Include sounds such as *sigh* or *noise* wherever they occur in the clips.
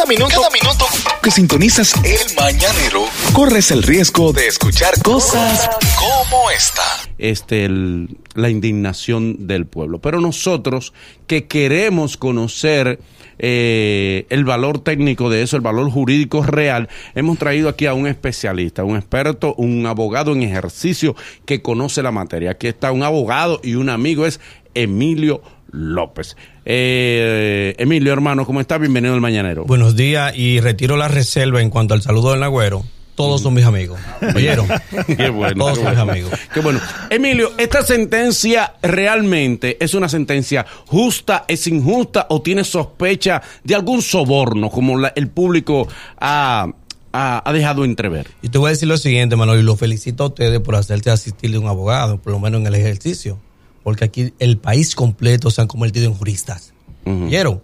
Cada minuto, cada minuto que sintonizas el mañanero, corres el riesgo de escuchar cosas como esta. este, el- la indignación del pueblo. Pero nosotros que queremos conocer eh, el valor técnico de eso, el valor jurídico real, hemos traído aquí a un especialista, un experto, un abogado en ejercicio que conoce la materia. Aquí está un abogado y un amigo, es Emilio López. Eh, Emilio, hermano, ¿cómo está? Bienvenido al Mañanero. Buenos días y retiro la reserva en cuanto al saludo del Nagüero. Todos son mis amigos. ¿Oyeron? *laughs* Qué bueno. Todos qué son mis amigos. Qué bueno. Emilio, ¿esta sentencia realmente es una sentencia justa, es injusta o tiene sospecha de algún soborno como la- el público ha, ha- ha dejado entrever? Y te voy a decir lo siguiente, Manuel, y lo felicito a ustedes por hacerse asistir de un abogado, por lo menos en el ejercicio. Porque aquí el país completo se han convertido en juristas. ¿Oyeron?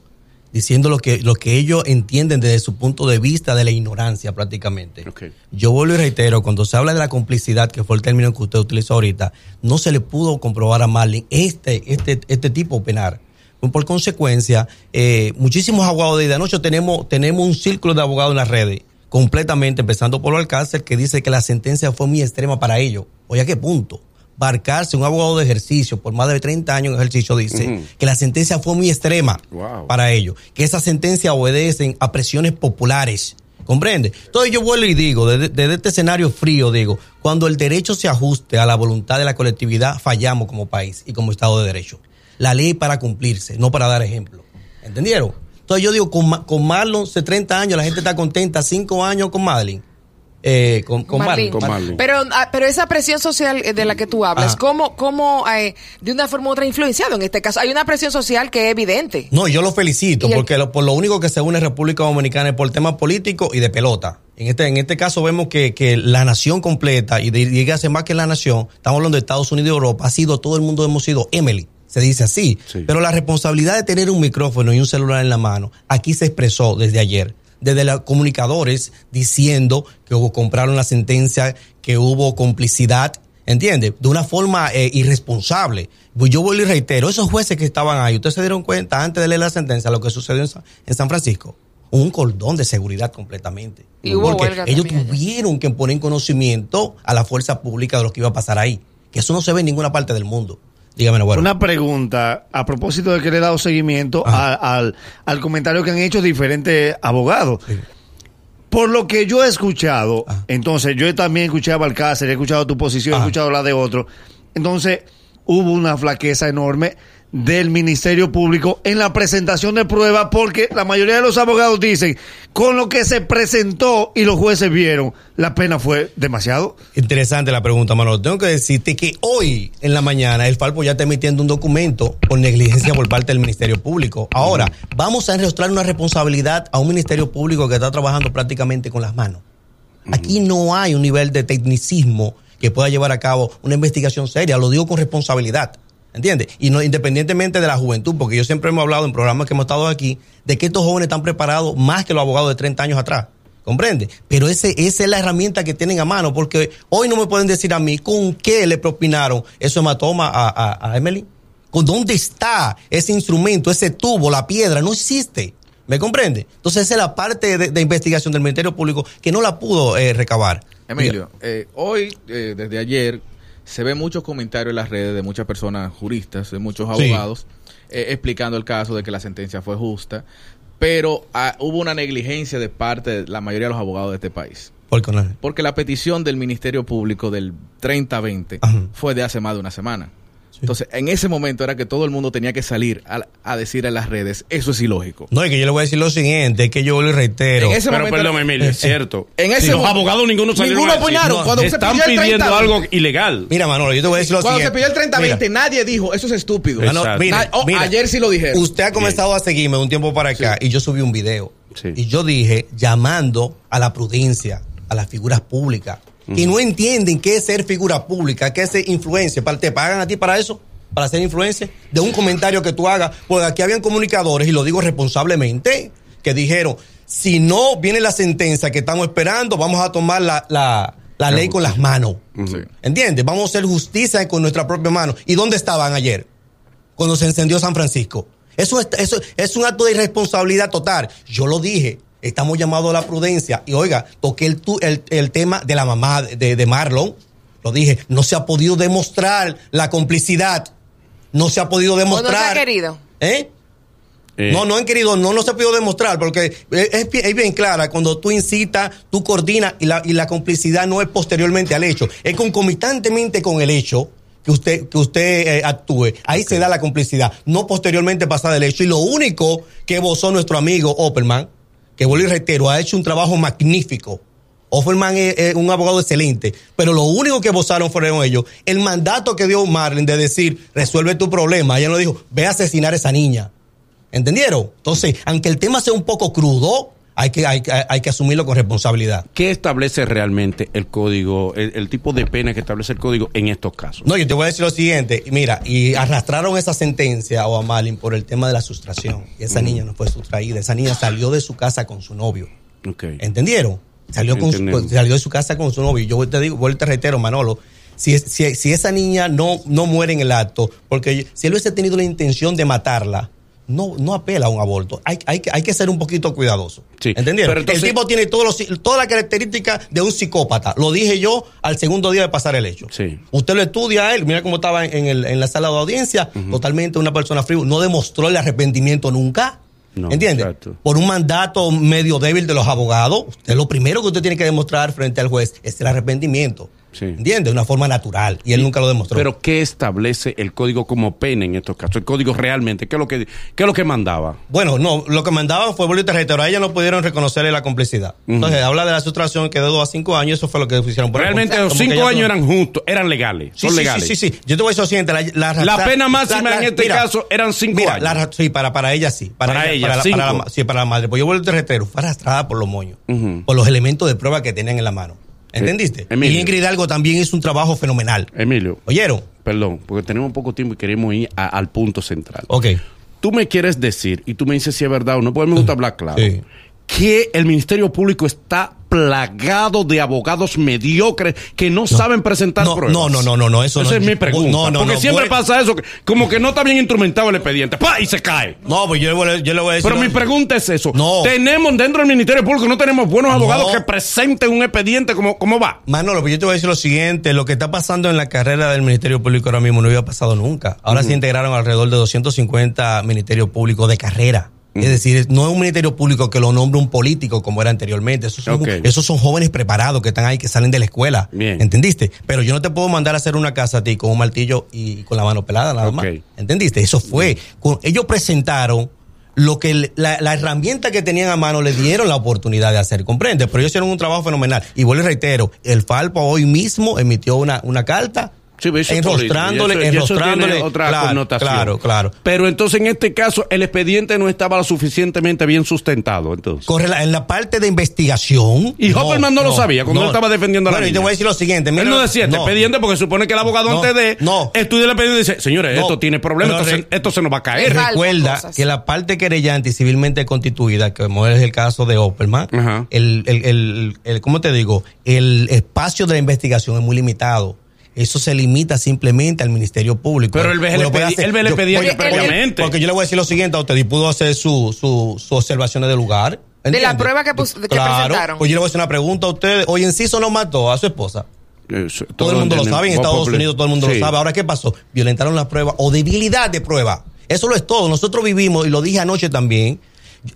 Diciendo lo que, lo que ellos entienden desde su punto de vista de la ignorancia prácticamente. Yo vuelvo y reitero, cuando se habla de la complicidad, que fue el término que usted utilizó ahorita, no se le pudo comprobar a Marlin este, este, este tipo penal. Por consecuencia, eh, muchísimos abogados de noche tenemos, tenemos un círculo de abogados en las redes, completamente, empezando por el Alcácer, que dice que la sentencia fue muy extrema para ellos. Oye, ¿a qué punto? Barcarse, un abogado de ejercicio, por más de 30 años en ejercicio, dice que la sentencia fue muy extrema Wow. para ellos, que esa sentencia obedecen a presiones populares. ¿Comprende? Entonces yo vuelvo y digo, desde, desde este escenario frío, digo, cuando el derecho se ajuste a la voluntad de la colectividad, fallamos como país y como Estado de Derecho. La ley para cumplirse, no para dar ejemplo. ¿Entendieron? Entonces yo digo, con, con Marlon, hace 30 años, la gente está contenta, 5 años con Madeline. Eh, con, con Marlene. Pero, ah, pero esa presión social eh, de la que tú hablas, Ajá. ¿cómo, cómo eh, de una forma u otra ha influenciado en este caso? Hay una presión social que es evidente. No, yo lo felicito el- porque lo- por lo único que se une República Dominicana es por temas políticos y de pelota. En este, en este caso vemos que, que la nación completa, y dígase más que la nación, estamos hablando de Estados Unidos y Europa, ha sido, todo el mundo hemos sido Emily, se dice así. Sí. Pero la responsabilidad de tener un micrófono y un celular en la mano, aquí se expresó desde ayer. Desde los comunicadores diciendo que hubo, compraron la sentencia, que hubo complicidad, ¿entiende? De una forma eh, irresponsable. Pues yo vuelvo y reitero, esos jueces que estaban ahí, ustedes se dieron cuenta antes de leer la sentencia lo que sucedió en San, en San Francisco. Un cordón de seguridad completamente. Y hubo Porque ellos allá. tuvieron que poner en conocimiento a la fuerza pública de lo que iba a pasar ahí. Que eso no se ve en ninguna parte del mundo. Dígame, bueno. Una pregunta a propósito de que le he dado seguimiento a- al, al comentario que han hecho diferentes abogados. Sí. Por lo que yo he escuchado, Ah. entonces yo también escuché a Balcácer, he escuchado tu posición, he escuchado la de otro. Entonces hubo una flaqueza enorme del Ministerio Público en la presentación de pruebas porque la mayoría de los abogados dicen, con lo que se presentó y los jueces vieron, la pena fue demasiado. Interesante la pregunta, Manolo. Tengo que decirte que hoy en la mañana el Falpo ya está emitiendo un documento por negligencia por parte del Ministerio Público. Ahora, vamos a enrostrar una responsabilidad a un Ministerio Público que está trabajando prácticamente con las manos. Aquí no hay un nivel de tecnicismo que pueda llevar a cabo una investigación seria. Lo digo con responsabilidad. ¿Entiendes? Y no, independientemente de la juventud, porque yo siempre hemos hablado en programas que hemos estado aquí, de que estos jóvenes están preparados más que los abogados de 30 años atrás. ¿Comprende? Pero ese, esa es la herramienta que tienen a mano, porque hoy no me pueden decir a mí con qué le propinaron eso hematoma a, a, a Emily. ¿Con dónde está ese instrumento, ese tubo, la piedra? No existe. ¿Me comprende? Entonces esa es la parte de, de investigación del Ministerio Público que no la pudo eh, recabar. Emilio, eh, hoy, eh, desde ayer, se ven muchos comentarios en las redes de muchas personas juristas, de muchos Sí. abogados, eh, explicando el caso de que la sentencia fue justa, pero ah, hubo una negligencia de parte de la mayoría de los abogados de este país. Porque la petición del Ministerio Público del 3020 Ajá. fue de hace más de una semana. Entonces, en ese momento era que todo el mundo tenía que salir a, a decir en las redes, eso es ilógico. No, es que yo le voy a decir lo siguiente, es que yo le reitero. En ese Pero momento- perdón, Emilio, es cierto. En ese Si los abogados ninguno salieron Ninguno a decir, opinaron. no, Cuando se están pidió el pidiendo 30, algo ilegal. Mira, Manolo, yo te voy a decir lo Cuando se siguiente. pidió el 3020, Mira, nadie dijo, eso es estúpido. Manolo, oh, mira, ayer sí lo dijeron. Usted ha comenzado a seguirme un tiempo para acá y yo subí un video. Sí. Y yo dije, llamando a la prudencia, a las figuras públicas, que no entienden qué es ser figura pública, qué es ser influencia. ¿Para- ¿Te pagan a ti para eso? ¿Para ser influencia? De un comentario que tú hagas. Pues aquí habían comunicadores, y lo digo responsablemente, que dijeron, si no viene la sentencia que estamos esperando, vamos a tomar la, la- la ley con las manos. Sí. ¿Entiendes? Vamos a hacer justicia con nuestra propia mano. ¿Y dónde estaban ayer? Cuando se encendió San Francisco. Eso es, eso es un acto de irresponsabilidad total. Yo lo dije. Estamos llamados a la prudencia. Y oiga, toqué el, tu- el, el tema de la mamá de, de Marlon. Lo dije, no se ha podido demostrar la complicidad. No se ha podido ¿O no se demostrar. ha querido? ¿Eh? Eh, No, no han querido, no, no se ha podido demostrar, porque es, es bien- clara, cuando tú incitas, tú coordinas y la, y la complicidad no es posteriormente al hecho, es concomitantemente con el hecho que usted, que usted eh, actúe. Ahí se da la complicidad, no posteriormente pasada el hecho. Y lo único que vozó nuestro amigo Opperman, que vuelvo y reitero, ha hecho un trabajo magnífico. Offerman es, un abogado excelente, pero lo único que vozaron fueron ellos. El mandato que dio Marlon de decir, resuelve tu problema, ella no dijo, ve a asesinar a esa niña. ¿Entendieron? Entonces, aunque el tema sea un poco crudo, hay que, hay, que- hay que asumirlo con responsabilidad. ¿Qué establece realmente el código, el, el tipo de pena que establece el código en estos casos? No, yo te voy a decir lo siguiente, mira, y arrastraron esa sentencia a Malin por el tema de la sustracción. Y esa niña no fue sustraída, esa niña salió de su casa con su novio. ¿Entendieron? Salió, con su- Entendemos. salió de su casa con su novio. Y Yo te digo, vuelvo te reitero, Manolo, si, si, si esa niña no, no muere en el acto, porque si él hubiese tenido la intención de matarla, no, no apela a un aborto. Hay, hay, que- hay que ser un poquito cuidadoso. Sí, ¿Entendieron? pero entonces- el tipo tiene todos los, todas las características de un psicópata. Lo dije yo al segundo día de pasar el hecho. Sí. Usted lo estudia a él, mira cómo estaba en, el- en la sala de audiencia, totalmente una persona fría, no demostró el arrepentimiento nunca. No, ¿Entiende? exacto. Por un mandato medio débil de los abogados, usted lo primero que usted tiene que demostrar frente al juez es el arrepentimiento. Sí. ¿Entiende? De una forma natural. Y él nunca lo demostró. Pero ¿qué establece el código como pena en estos casos? El código realmente, ¿qué es lo que, qué es lo que mandaba? Bueno, no, lo que mandaban fue bolita reitero. A ella no pudieron reconocerle la complicidad. Entonces, habla de la sustracción que de dos a cinco años, eso fue lo que hicieron. Por Realmente los que cinco ella- años eran justos, eran legales, Sí, son sí, legales. Sí, sí, sí. Yo te voy a decir lo siguiente. La, la, La pena máxima en este caso eran cinco mira, años. la ra- sí, para, para ella sí. Para, Para ella, para, cinco. para sí, para la madre. Pues yo vuelvo reitero. Fue arrastrada por los moños. Por los elementos de prueba que tenían en la mano. ¿Entendiste? Emilio. Y Ingrid Hidalgo también hizo un trabajo fenomenal. Emilio, ¿Oyeron? perdón, porque tenemos poco tiempo y queremos ir a- al punto central. Ok. Tú me quieres decir, y tú me dices si es verdad o no, porque me gusta hablar claro, Sí. que el Ministerio Público está plagado de abogados mediocres que no, saben presentar No, pruebas. no, no, no, no, no, eso Esa no- es mi pregunta. no, no, porque siempre pasa eso, que- como que no está bien instrumentado el expediente, ¡pa! y se cae. No, pues yo, le voy a- yo le voy a decir. Pero mi pregunta es eso. No. Tenemos dentro del Ministerio Público, no tenemos buenos No. abogados que presenten un expediente como, ¿cómo va? Manolo, pues yo te voy a decir lo siguiente, lo que está pasando en la carrera del Ministerio Público ahora mismo no había pasado nunca. Ahora se integraron alrededor de 250 ministerios públicos de carrera. Es decir, no es un ministerio público que lo nombre un político como era anteriormente. Esos son, Ok. esos son jóvenes preparados que están ahí, que salen de la escuela. Bien. ¿Entendiste? Pero yo no te puedo mandar a hacer una casa a ti con un martillo y con la mano pelada nada más. ¿Entendiste? Eso fue. Con- ellos presentaron lo que la, la herramienta que tenían a mano le dieron la oportunidad de hacer, ¿comprende? Pero ellos hicieron un trabajo fenomenal. Y vuelvo y reitero, el Falpo hoy mismo emitió una, una carta Sí, enrostrándole, político, eso- enrostrándole otra claro, connotación. Claro, claro. Pero entonces en este caso el expediente no estaba lo suficientemente bien sustentado, entonces. Corre la- en la parte de investigación. Y Hopperman no lo sabía cuando él estaba defendiendo a la Bueno, y te voy a decir lo siguiente. mira- Él no decía este expediente porque supone que el abogado No, antes de no. estudia el expediente dice, señores, No, esto tiene problemas, esto, re- se, esto se nos va a caer. Recuerda que la parte querellante y civilmente constituida, que como es el caso de Opperman, Ajá. el, el, el, el- ¿cómo te digo? El espacio de la investigación es muy limitado. Eso se limita simplemente al Ministerio Público. Pero él él ve el yo- porque- previamente. Porque yo le voy a decir lo siguiente a usted, y pudo hacer sus su, su observaciones de lugar. ¿entiende? la prueba que que claro, presentaron. Pues yo le voy a hacer una pregunta a ustedes. Oye, Enciso no mató a su esposa. Eso, Todo el mundo lo sabe, en Estados popular. Unidos todo el mundo Sí. lo sabe. Ahora, ¿qué pasó? Violentaron la prueba o debilidad de prueba. Eso lo es todo. Nosotros vivimos, y lo dije anoche también,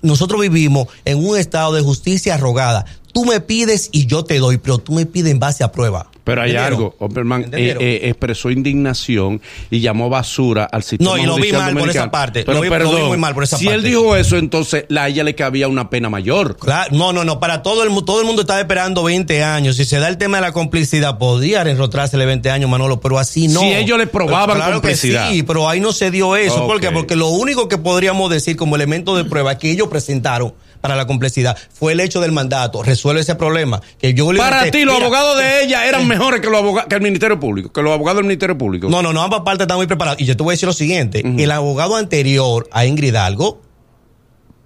nosotros vivimos en un estado de justicia arrogada. Tú me pides y yo te doy, pero tú me pides en base a prueba. Pero hay ¿Entendieron? algo, Opperman eh, eh, expresó indignación y llamó basura al sistema No, y lo vi mal por esa parte, Pero lo vi- lo vi muy mal por esa si parte. él dijo eso, entonces la- a ella le cabía una pena mayor. Claro, no, no, no, para todo el mundo, todo el mundo está esperando 20 años. Si se da el tema de la complicidad, podría enrotrársele 20 años, Manolo, pero así no. Si ellos le probaban Claro que complicidad. sí, pero ahí no se dio eso. ¿Por qué? Porque lo único que podríamos decir como elemento de prueba que ellos presentaron para la complejidad fue el hecho del mandato. Resuelve ese problema. Que yo Para ti, los abogados de ella eran mejores que, los que el Ministerio Público, que los abogados del Ministerio Público. No, no, no, ambas partes están muy preparadas. Y yo te voy a decir lo siguiente: el abogado anterior a Ingrid Algo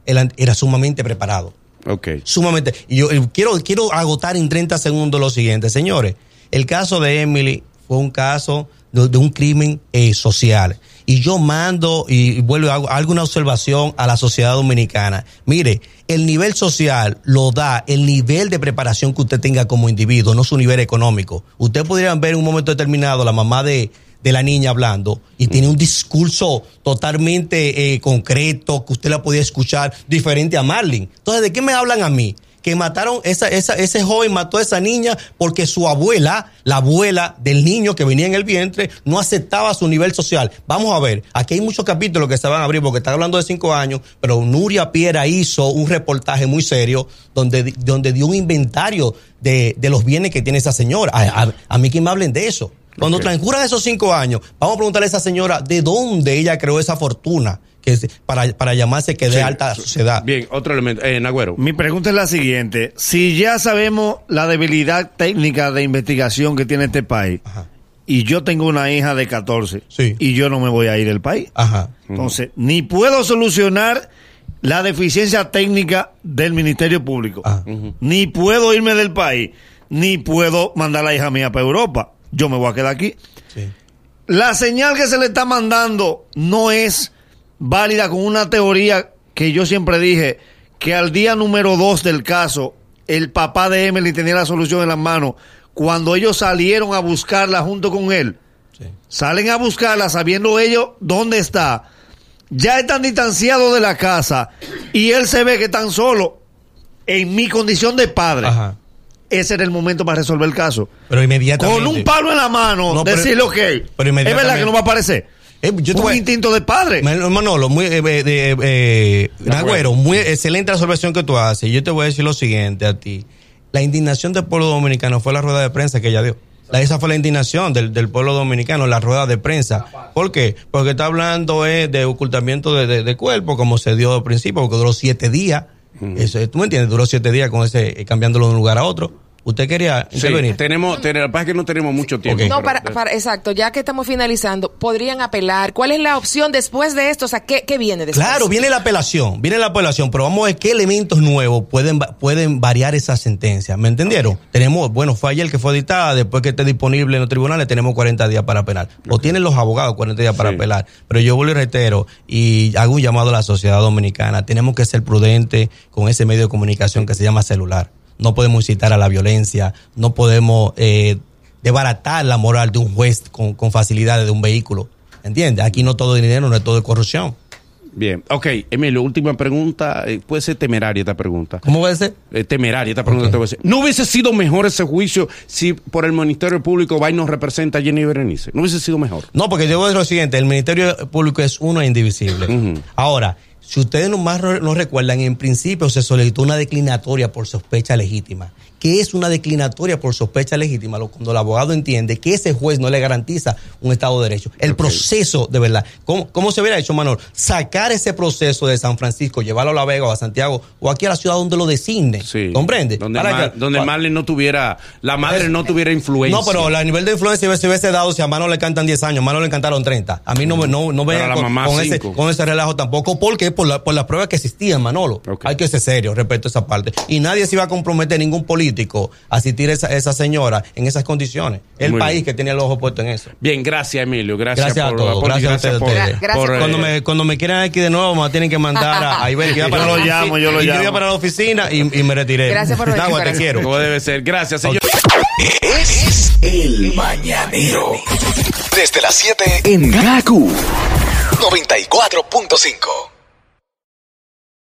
era sumamente preparado. Ok. sumamente. Y yo eh, quiero, quiero agotar en 30 segundos lo siguiente, señores. El caso de Emily fue un caso de, de un crimen eh, social. Y yo mando y vuelvo hago alguna observación a la sociedad dominicana. Mire, el nivel social lo da el nivel de preparación que usted tenga como individuo, no su nivel económico. Usted podría ver en un momento determinado la mamá de, de la niña hablando y tiene un discurso totalmente eh, concreto que usted la podía escuchar diferente a Marlin. Entonces, ¿de qué me hablan a mí? Que mataron, esa, esa, ese joven mató a esa niña porque su abuela, la abuela del niño que venía en el vientre, no aceptaba su nivel social. Vamos a ver, aquí hay muchos capítulos que se van a abrir porque están hablando de cinco años, pero Nuria Piera hizo un reportaje muy serio donde, donde dio un inventario de, de los bienes que tiene esa señora. A, a- a mí que me hablen de eso. Cuando transcurran esos cinco años, vamos a preguntarle a esa señora de dónde ella creó esa fortuna que para, para llamarse que de Sí. alta sociedad. Bien, otro elemento. Eh, Nagüero. Mi pregunta es la siguiente. Si ya sabemos la debilidad técnica de investigación que tiene este país, Ajá. y yo tengo una hija de 14, Sí. y yo no me voy a ir del país. Ajá. Entonces, ni puedo solucionar la deficiencia técnica del Ministerio Público, Ah. ni puedo irme del país, ni puedo mandar a la hija mía para Europa. Yo me voy a quedar aquí. Sí. La señal que se le está mandando no es válida con una teoría que yo siempre dije, que al día número dos del caso, el papá de Emily tenía la solución en las manos. Cuando ellos salieron a buscarla junto con él, Sí. salen a buscarla sabiendo ellos dónde está. Ya están distanciados de la casa y él se ve que están solo. En mi condición de padre, Ajá. ese era el momento para resolver el caso. Pero inmediatamente. Con un palo en la mano, No, decirle, ok, pero es verdad que no va a aparecer. Eh, yo te un instinto de padre. Man- Manolo, muy, eh, eh, eh, eh, Nagüero, muy excelente la observación que tú haces. Yo te voy a decir lo siguiente a ti. La indignación del pueblo dominicano fue la rueda de prensa que ella dio. La- esa fue la indignación del, del pueblo dominicano, la rueda de prensa. ¿Por qué? Porque está hablando eh, de ocultamiento de, de- de cuerpo, como se dio al principio, porque duró siete días. Eso, ¿Tú me entiendes? Duró siete días con ese, eh, cambiándolo de un lugar a otro. ¿Usted quería Sí, intervenir? tenemos, tenemos, pasa que no tenemos mucho tiempo. Ok. No, para, para- exacto, ya que estamos finalizando, podrían apelar. ¿Cuál es la opción después de esto? O sea, ¿qué, qué viene después? Claro, viene la apelación, viene la apelación, pero vamos a ver qué elementos nuevos pueden, pueden variar esa sentencia. ¿Me entendieron? Tenemos, bueno, fue ayer que fue editada, después que esté disponible en los tribunales, tenemos 40 días para apelar. O tienen los abogados 40 días para Sí. apelar. Pero yo vuelvo y reitero y hago un llamado a la sociedad dominicana. Tenemos que ser prudentes con ese medio de comunicación que se llama celular. No podemos incitar a la violencia, no podemos eh, desbaratar la moral de un juez con, con facilidades de un vehículo. ¿Entiendes? Aquí no todo es dinero, no es todo es corrupción. Bien, ok, Emilio, última pregunta. eh, puede ser temeraria esta pregunta. ¿Cómo va a ser? Eh, temeraria esta pregunta Ok. te voy a decir. ¿No hubiese sido mejor ese juicio si por el Ministerio Público va y nos representa a Jenny Berenice? ¿No hubiese sido mejor? No, porque yo voy a decir lo siguiente, el Ministerio Público es uno e indivisible. Ahora, si ustedes nomás no recuerdan, en principio se solicitó una declinatoria por sospecha legítima. ¿Qué es una declinatoria por sospecha legítima? Cuando el abogado entiende que ese juez no le garantiza un Estado de Derecho. El proceso, de verdad. ¿Cómo, ¿Cómo se hubiera hecho, Manuel? Sacar ese proceso de San Francisco, llevarlo a La Vega o a Santiago o aquí a la ciudad donde lo designe. Sí. ¿Comprende? Donde, Mar- que- donde Marlene no tuviera, la madre Es- no tuviera influencia. no, pero a nivel de influencia se hubiese dado si a Mano le cantan 10 años, a Mano le cantaron 30. A mí no, no, no con, ese, con ese relajo tampoco, porque por, la, por las pruebas que existían, Manolo. Hay que ser serio respecto a esa parte. Y nadie se iba a comprometer, ningún político, a asistir a esa, esa señora en esas condiciones. El Muy país bien. que tenía los ojos puestos en eso. Bien, gracias Emilio, gracias, Gracias a por, todos, por- gracias a ustedes. por- Gra- gracias por, eh, Cuando me, cuando me quieran aquí de nuevo, me tienen que mandar a, a Iber, que Yo para la lo llamo, yo lo y llamo. iba para la oficina y, y me retiré. Gracias por venir, te quiero. como debe ser. Gracias, señor. Es el mañanero. Desde las 7 en Gaku 94.5.